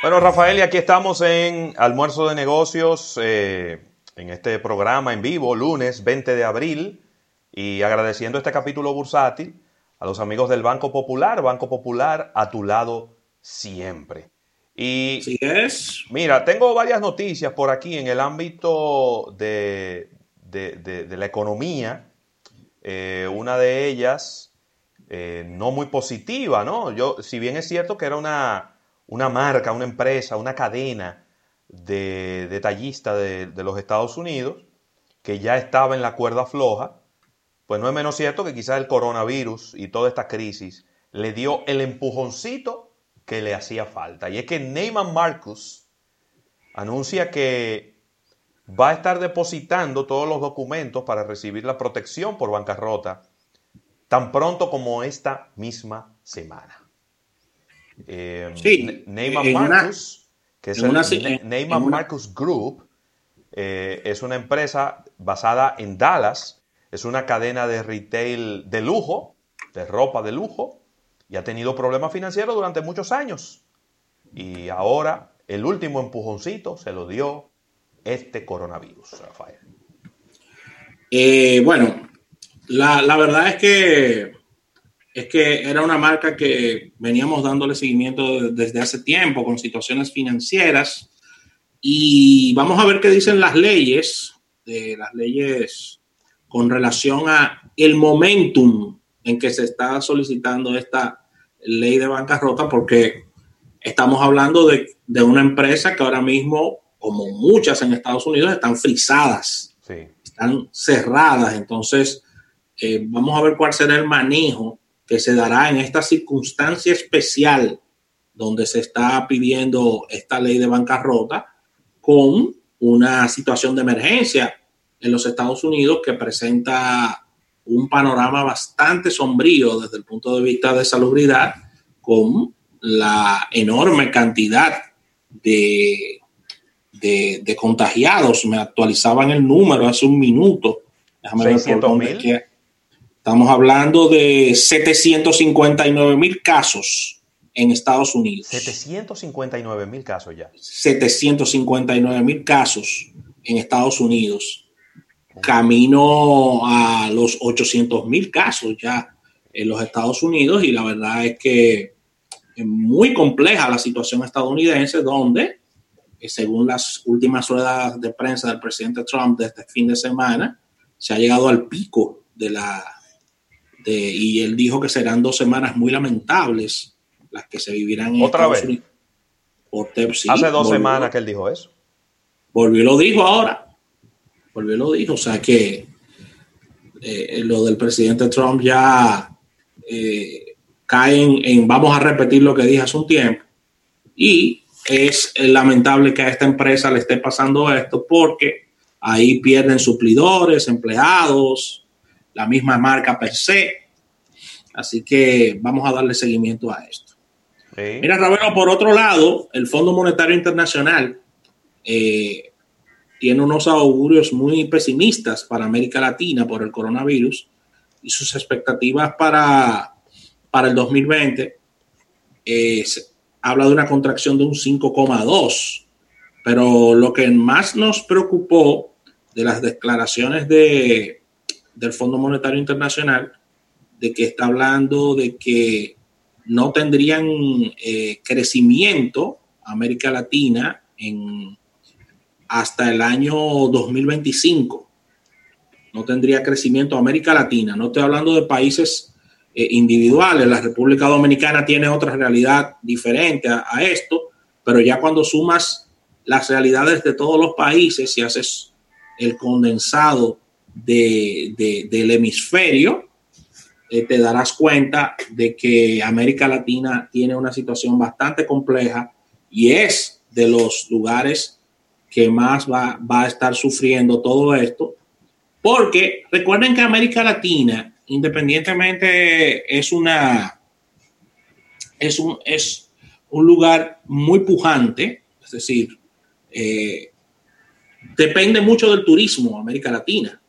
Bueno, Rafael, y aquí estamos en Almuerzo de Negocios, eh, en este programa en vivo, lunes 20 de abril, y agradeciendo este capítulo bursátil a los amigos del Banco Popular, Banco Popular a tu lado siempre. Y sí es. Mira, tengo varias noticias por aquí en el ámbito de, la economía. Eh, una de ellas eh, no muy positiva, ¿no? Yo, si bien es cierto que era una una marca, una empresa, una cadena de detallista de, de, los Estados Unidos que ya estaba en la cuerda floja, pues no es menos cierto que quizás el coronavirus y toda esta crisis le dio el empujoncito que le hacía falta. Y es que Neyman Marcus anuncia que va a estar depositando todos los documentos para recibir la protección por bancarrota tan pronto como esta misma semana. Eh, sí, Neyman Marcus, que es el Neyman Marcus Group, eh, es una empresa basada en Dallas, es una cadena de retail de lujo, de ropa de lujo, y ha tenido problemas financieros durante muchos años. Y ahora el último empujoncito se lo dio este coronavirus, Rafael. Eh, bueno, la, la verdad es que es que era una marca que veníamos dándole seguimiento desde hace tiempo con situaciones financieras y vamos a ver qué dicen las leyes, de las leyes con relación a el momentum en que se está solicitando esta ley de bancarrota porque estamos hablando de, una empresa que ahora mismo, como muchas en Estados Unidos, están frisadas, están cerradas. Entonces, eh, vamos a ver cuál será el manejo que se dará en esta circunstancia especial donde se está pidiendo esta ley de bancarrota con una situación de emergencia en los Estados Unidos que presenta un panorama bastante sombrío desde el punto de vista de salubridad con la enorme cantidad de, de, contagiados. Me actualizaban el número hace un minuto. Déjame ver Estamos hablando de 759 mil casos en Estados Unidos. 759 mil casos ya. 759 mil casos en Estados Unidos. Camino a los 800 mil casos ya en los Estados Unidos y la verdad es que es muy compleja la situación estadounidense donde, eh, según las últimas ruedas de prensa del presidente Trump de este fin de semana, se ha llegado al pico de la y él dijo que serán dos semanas muy lamentables las que se vivirán en ¿Otra vez? Hace dos semanas que él dijo eso. Volvió y lo dijo ahora. Volvió y lo dijo. O sea que eh, lo del presidente Trump ya eh, cae en, vamos a repetir lo que dije hace un tiempo. Y es lamentable que a esta empresa le esté pasando esto porque ahí pierden suplidores, empleados, la misma marca per se. Así que vamos a darle seguimiento a esto. Mira, Ravelo, por otro lado, el Fondo Monetario Internacional eh, tiene unos augurios muy pesimistas para América Latina por el coronavirus y sus expectativas para, para el 2020 habla de una contracción de un 5,2. Pero lo que más nos preocupó de las declaraciones de, del Fondo Monetario Internacional de que está hablando de que no tendrían eh, crecimiento América Latina en, hasta el año 2025. No tendría crecimiento América Latina. No estoy hablando de países eh, individuales. La República Dominicana tiene otra realidad diferente a, a, esto, pero ya cuando sumas las realidades de todos los países y haces el condensado del hemisferio, eh, te darás cuenta de que América Latina tiene una situación bastante compleja y es de los lugares que más va, va a estar sufriendo todo esto, porque recuerden que América Latina, independientemente, es una, es un, es un lugar muy pujante, es decir, eh, depende mucho del turismo, América Latina.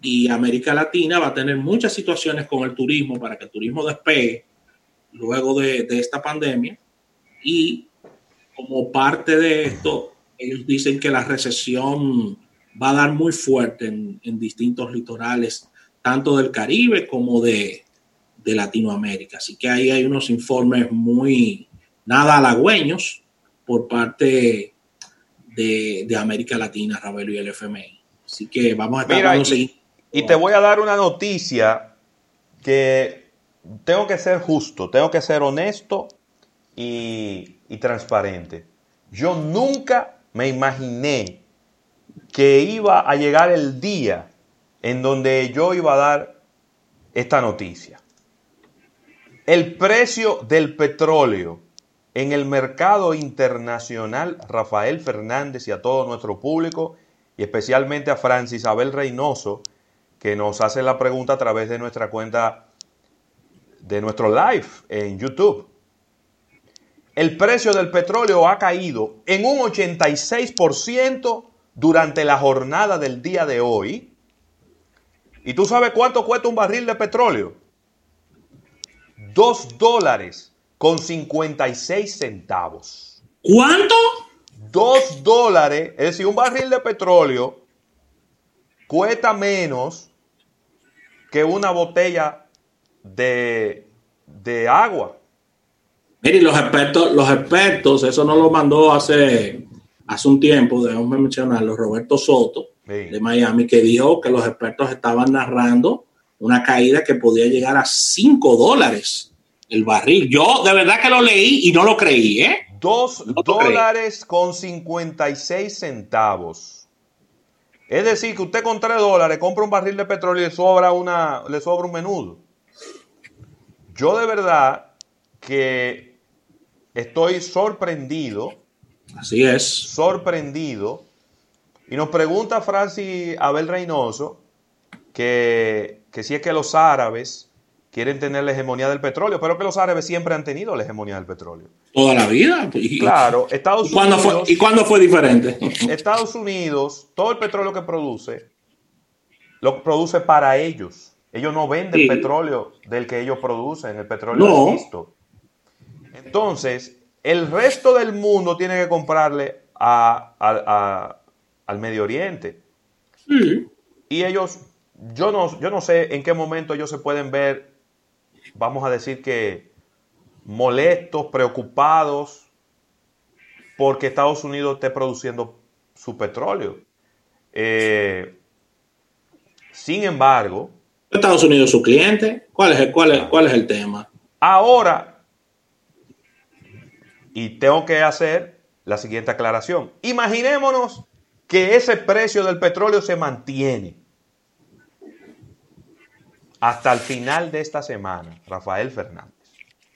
Y América Latina va a tener muchas situaciones con el turismo para que el turismo despegue luego de, esta pandemia. Y como parte de esto, ellos dicen que la recesión va a dar muy fuerte en, distintos litorales, tanto del Caribe como de, de, Latinoamérica. Así que ahí hay unos informes muy nada halagüeños por parte de, América Latina, Ravelo y el FMI. Así que vamos a estar y, y te voy a dar una noticia que tengo que ser justo, tengo que ser honesto y, transparente. Yo nunca me imaginé que iba a llegar el día en donde yo iba a dar esta noticia. El precio del petróleo en el mercado internacional, Rafael Fernández y a todo nuestro público, y especialmente a Francis Abel Reynoso, que nos hace la pregunta a través de nuestra cuenta de nuestro live en YouTube. El precio del petróleo ha caído en un 86% durante la jornada del día de hoy. ¿Y tú sabes cuánto cuesta un barril de petróleo? Dos dólares con 56 centavos. ¿Cuánto? Dos dólares, es decir, un barril de petróleo cuesta menos que una botella de, de agua. Mire, los expertos, los expertos, eso no lo mandó hace, hace un tiempo, debemos mencionarlo, Roberto Soto de Miami, que dijo que los expertos estaban narrando una caída que podía llegar a 5 dólares el barril. Yo de verdad que lo leí y no lo creí, ¿eh? Dos dólares con 56 centavos. Es decir, que usted con 3 dólares compra un barril de petróleo y le sobra, una, le sobra un menudo. Yo de verdad que estoy sorprendido. Así es. Sorprendido. Y nos pregunta Francis Abel Reynoso que, que si es que los árabes quieren tener la hegemonía del petróleo, pero que los árabes siempre han tenido la hegemonía del petróleo. Toda la vida. claro, Estados ¿Y Unidos. Fue, ¿Y cuándo fue diferente? Estados Unidos, todo el petróleo que produce, lo produce para ellos. Ellos no venden petróleo del que ellos producen, el petróleo no. listo. Entonces, el resto del mundo tiene que comprarle al Medio Oriente. Y ellos, yo no, yo no sé en qué momento ellos se pueden ver vamos a decir que molestos, preocupados, porque Estados Unidos esté produciendo su petróleo. Eh, sin embargo... Estados Unidos es su cliente. ¿Cuál es, el, cuál, es, ¿Cuál es el tema? Ahora, y tengo que hacer la siguiente aclaración. Imaginémonos que ese precio del petróleo se mantiene hasta el final de esta semana, Rafael Fernández.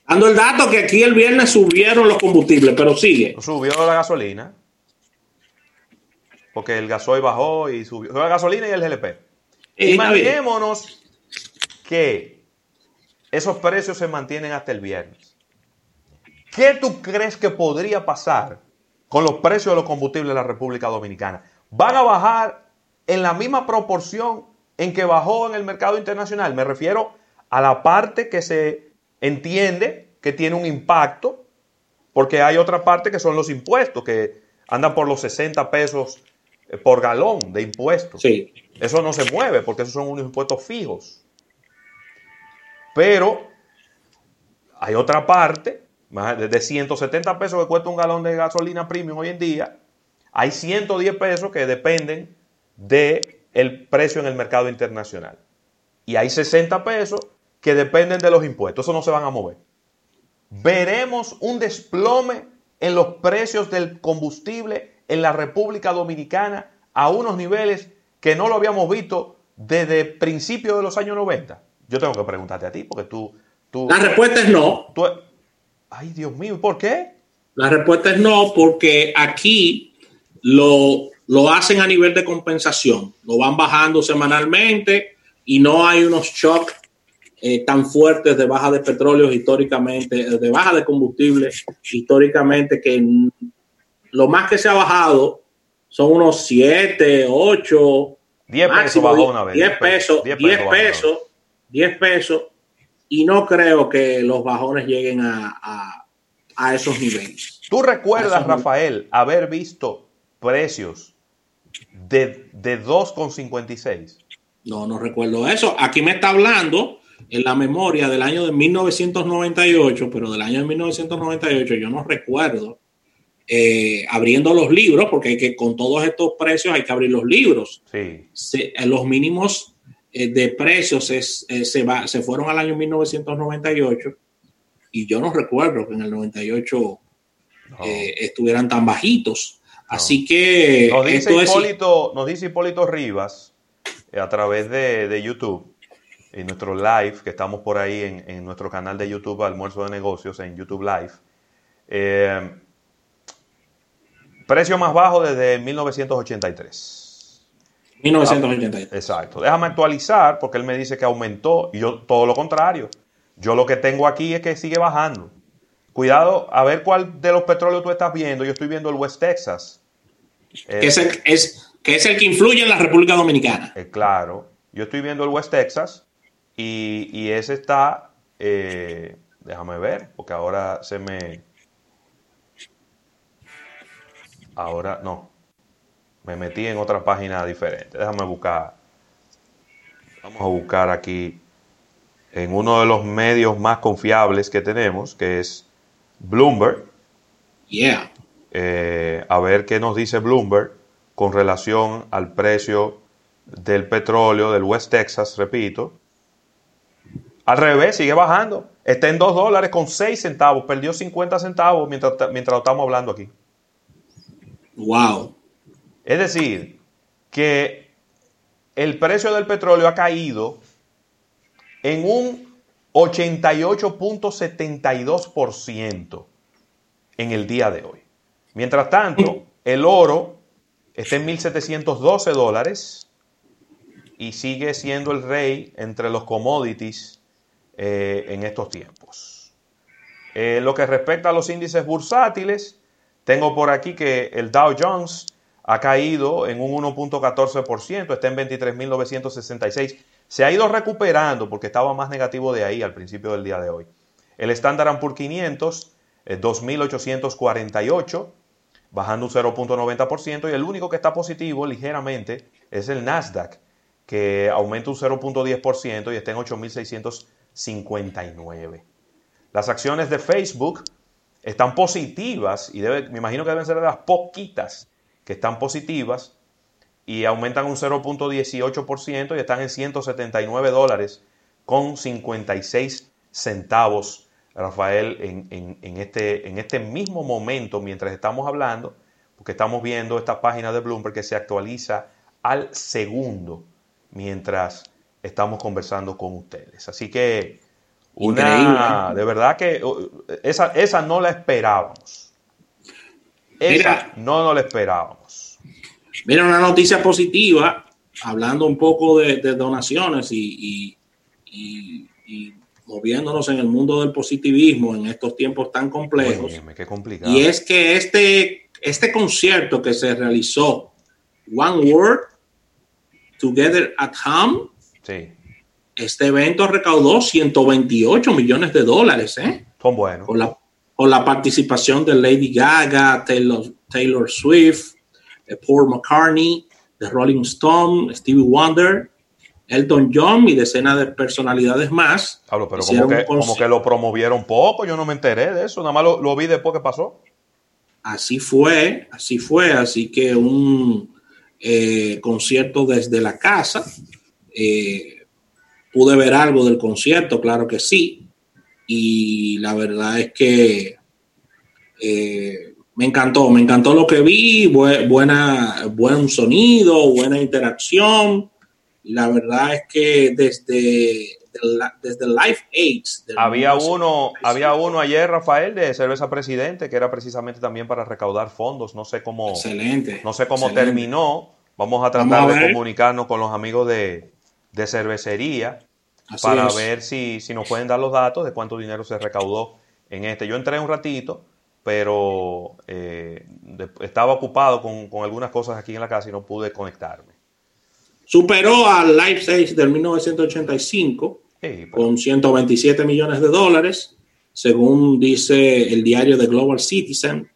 Dando el dato que aquí el viernes subieron los combustibles, pero sigue. Subió la gasolina. Porque el gasoil bajó y subió. La gasolina y el GLP. Imaginémonos que esos precios se mantienen hasta el viernes. ¿Qué tú crees que podría pasar con los precios de los combustibles en la República Dominicana? ¿Van a bajar en la misma proporción en que bajó en el mercado internacional. Me refiero a la parte que se entiende que tiene un impacto, porque hay otra parte que son los impuestos, que andan por los 60 pesos eh, por galón de impuestos. Sí. Eso no se mueve porque esos son unos impuestos fijos. Pero hay otra parte, de 170 pesos que cuesta un galón de gasolina premium hoy en día, hay 110 pesos que dependen de el precio en el mercado internacional. Y hay 60 pesos que dependen de los impuestos, eso no se van a mover. Veremos un desplome en los precios del combustible en la República Dominicana a unos niveles que no lo habíamos visto desde principios de los años 90. Yo tengo que preguntarte a ti, porque tú... tú la respuesta es no. ay, Dios mío, ¿por qué? La respuesta es no, porque aquí lo, lo hacen a nivel de compensación, lo van bajando semanalmente y no hay unos shocks eh, tan fuertes de baja de petróleo históricamente, de baja de combustible históricamente, que lo más que se ha bajado son unos 7, 8, 10 pesos bajó una vez. 10 pesos, 10 pesos, 10 pesos, y no creo que los bajones lleguen a, esos niveles. ¿Tú recuerdas, Rafael, haber visto precios de, de 2,56? No, no recuerdo eso. Aquí me está hablando en la memoria del año de 1998, pero del año de 1998 yo no recuerdo eh, abriendo los libros, porque hay que, con todos estos precios hay que abrir los libros. Sí. Se, los mínimos eh, de precios es, eh, se, va, se fueron al año 1998 y yo no recuerdo que en el 98 estuvieran tan bajitos. Así que... Nos dice, Hipólito, nos dice Hipólito Rivas a través de, de YouTube en nuestro live, que estamos por ahí en, en, nuestro canal de YouTube, Almuerzo de Negocios, en YouTube Live. Eh, precio más bajo desde 1983. 1983. Exacto. Déjame actualizar porque él me dice que aumentó y yo todo lo contrario. Yo lo que tengo aquí es que sigue bajando. Cuidado, a ver cuál de los petróleos tú estás viendo. Yo estoy viendo el West Texas. Que, es, el, es, que es el que influye en la República Dominicana. Eh, claro. Yo estoy viendo el West Texas y, ese está, eh, déjame ver, porque ahora se me... Ahora no, me metí en otra página diferente. Déjame buscar. Vamos a buscar aquí en uno de los medios más confiables que tenemos, que es Bloomberg. Yeah. Eh, a ver qué nos dice Bloomberg con relación al precio del petróleo del West Texas, repito. Al revés, sigue bajando. Está en 2 dólares con 6 centavos. Perdió 50 centavos mientras, mientras lo estamos hablando aquí. Wow. Es decir, que el precio del petróleo ha caído en un 88.72% en el día de hoy. Mientras tanto, el oro está en 1.712 dólares y sigue siendo el rey entre los commodities eh, en estos tiempos. Eh, lo que respecta a los índices bursátiles, tengo por aquí que el Dow Jones ha caído en un 1.14%, está en 23.966. Se ha ido recuperando porque estaba más negativo de ahí al principio del día de hoy. El Standard Poor's 500 es 2.848, bajando un 0.90%, y el único que está positivo ligeramente es el Nasdaq, que aumenta un 0.10% y está en 8.659. Las acciones de Facebook están positivas y me imagino que deben ser de las poquitas que están positivas y aumentan un 0.18% y están en 179 dólares con 56 centavos, Rafael, en, en, este, en este mismo momento mientras estamos hablando, porque estamos viendo esta página de Bloomberg que se actualiza al segundo mientras estamos conversando con ustedes. Así que una, de verdad que uh, esa, esa no la esperábamos. Esa no, no la esperábamos. Mira, una noticia positiva, hablando un poco de, donaciones y, moviéndonos en el mundo del positivismo en estos tiempos tan complejos. complicado. Y es que este, este concierto que se realizó, One Word, Together at Home, sí. Este evento recaudó 128 millones de dólares, ¿eh? Son buenos. Con la, la participación de Lady Gaga, Taylor, Taylor Swift, Paul McCartney, The Rolling Stone, Stevie Wonder, Elton John y decenas de personalidades más. Hablo, pero como que, como que, lo promovieron poco, yo no me enteré de eso, nada más lo, vi después que pasó. Así fue, así fue, así que un eh, concierto desde la casa. Eh, Pude ver algo del concierto, claro que sí. Y la verdad es que eh, me encantó, me encantó lo que vi, buena, buen sonido, buena interacción. La verdad es que desde, desde Life AIDS. Había uno, había uno ayer, Rafael, de Cerveza Presidente, que era precisamente también para recaudar fondos. No sé cómo, excelente, no sé cómo terminó. Vamos a tratar de comunicarnos con los amigos de, cervecería para ver si, si nos pueden dar los datos de cuánto dinero se recaudó en este. Yo entré un ratito, pero eh, estaba ocupado con, con algunas cosas aquí en la casa y no pude conectarme. Superó al Life 6 del 1985 con 127 millones de dólares, según dice el diario The Global Citizen.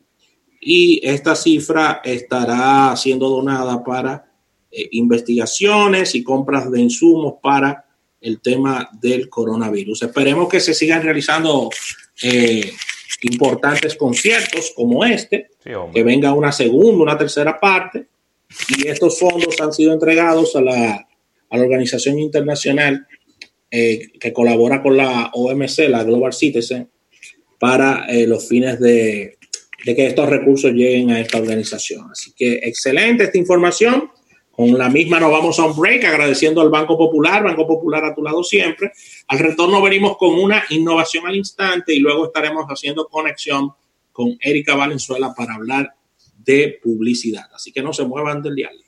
Y esta cifra estará siendo donada para eh, investigaciones y compras de insumos para el tema del coronavirus. Esperemos que se sigan realizando eh, importantes conciertos como este, que venga una segunda, una tercera parte y estos fondos han sido entregados a la, a la organización internacional eh, que colabora con la OMC, la Global Citizen, para eh, los fines de, de, que estos recursos lleguen a esta organización. Así que excelente esta información. Con la misma nos vamos a un break agradeciendo al Banco Popular, Banco Popular a tu lado siempre. Al retorno venimos con una innovación al instante y luego estaremos haciendo conexión con Erika Valenzuela para hablar de publicidad. Así que no se muevan del diálogo.